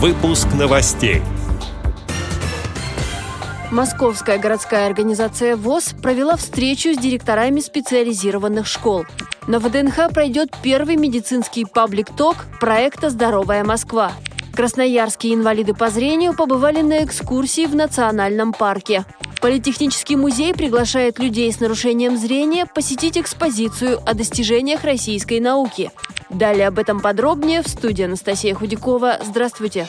Выпуск новостей. Московская городская организация ВОЗ провела встречу с директорами специализированных школ. На ВДНХ пройдет первый медицинский паблик-ток проекта «Здоровая Москва». Красноярские инвалиды по зрению побывали на экскурсии в национальном парке. Политехнический музей приглашает людей с нарушением зрения посетить экспозицию о достижениях российской науки. Далее об этом подробнее в студии Анастасия Худякова. Здравствуйте!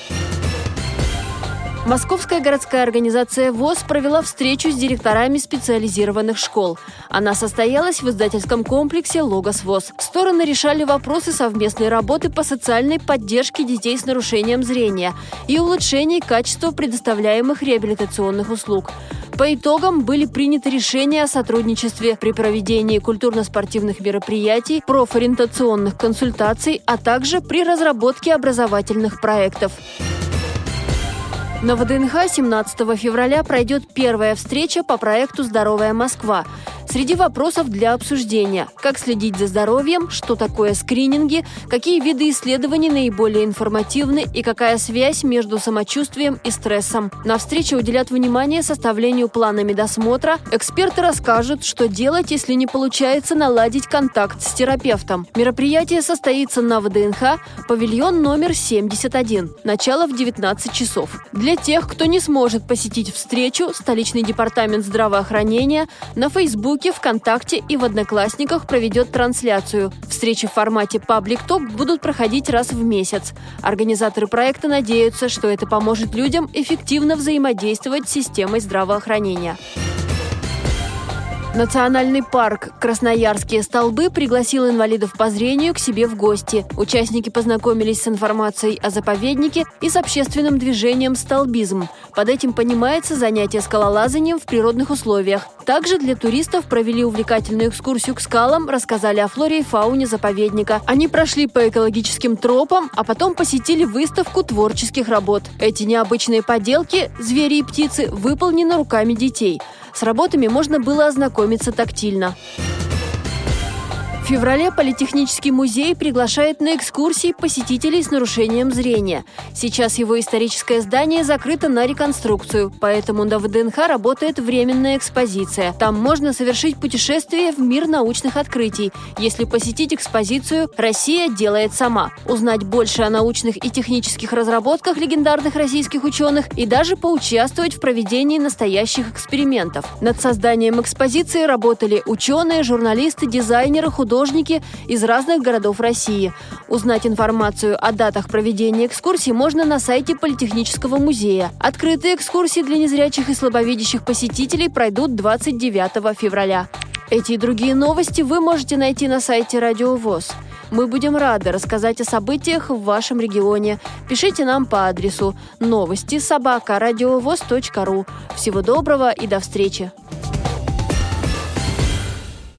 Московская городская организация ВОЗ провела встречу с директорами специализированных школ. Она состоялась в издательском комплексе «Логос ВОЗ». Стороны решали вопросы совместной работы по социальной поддержке детей с нарушением зрения и улучшении качества предоставляемых реабилитационных услуг. По итогам были приняты решения о сотрудничестве при проведении культурно-спортивных мероприятий, профориентационных консультаций, а также при разработке образовательных проектов. На ВДНХ 17 февраля пройдет первая встреча по проекту «Здоровая Москва», Среди вопросов для обсуждения – как следить за здоровьем, что такое скрининги, какие виды исследований наиболее информативны и какая связь между самочувствием и стрессом. На встрече уделят внимание составлению плана медосмотра. Эксперты расскажут, что делать, если не получается наладить контакт с терапевтом. Мероприятие состоится на ВДНХ, павильон номер 71. Начало в 19 часов. Для тех, кто не сможет посетить встречу, столичный департамент здравоохранения на Фейсбуке Фейсбуке, ВКонтакте и в Одноклассниках проведет трансляцию. Встречи в формате Public Talk будут проходить раз в месяц. Организаторы проекта надеются, что это поможет людям эффективно взаимодействовать с системой здравоохранения. Национальный парк «Красноярские столбы» пригласил инвалидов по зрению к себе в гости. Участники познакомились с информацией о заповеднике и с общественным движением «Столбизм». Под этим понимается занятие скалолазанием в природных условиях. Также для туристов провели увлекательную экскурсию к скалам, рассказали о флоре и фауне заповедника. Они прошли по экологическим тропам, а потом посетили выставку творческих работ. Эти необычные поделки, звери и птицы, выполнены руками детей – с работами можно было ознакомиться тактильно феврале Политехнический музей приглашает на экскурсии посетителей с нарушением зрения. Сейчас его историческое здание закрыто на реконструкцию, поэтому на ВДНХ работает временная экспозиция. Там можно совершить путешествие в мир научных открытий, если посетить экспозицию «Россия делает сама», узнать больше о научных и технических разработках легендарных российских ученых и даже поучаствовать в проведении настоящих экспериментов. Над созданием экспозиции работали ученые, журналисты, дизайнеры, художники, художники из разных городов России. Узнать информацию о датах проведения экскурсий можно на сайте Политехнического музея. Открытые экскурсии для незрячих и слабовидящих посетителей пройдут 29 февраля. Эти и другие новости вы можете найти на сайте Радио ВОЗ. Мы будем рады рассказать о событиях в вашем регионе. Пишите нам по адресу новости собака ру. Всего доброго и до встречи!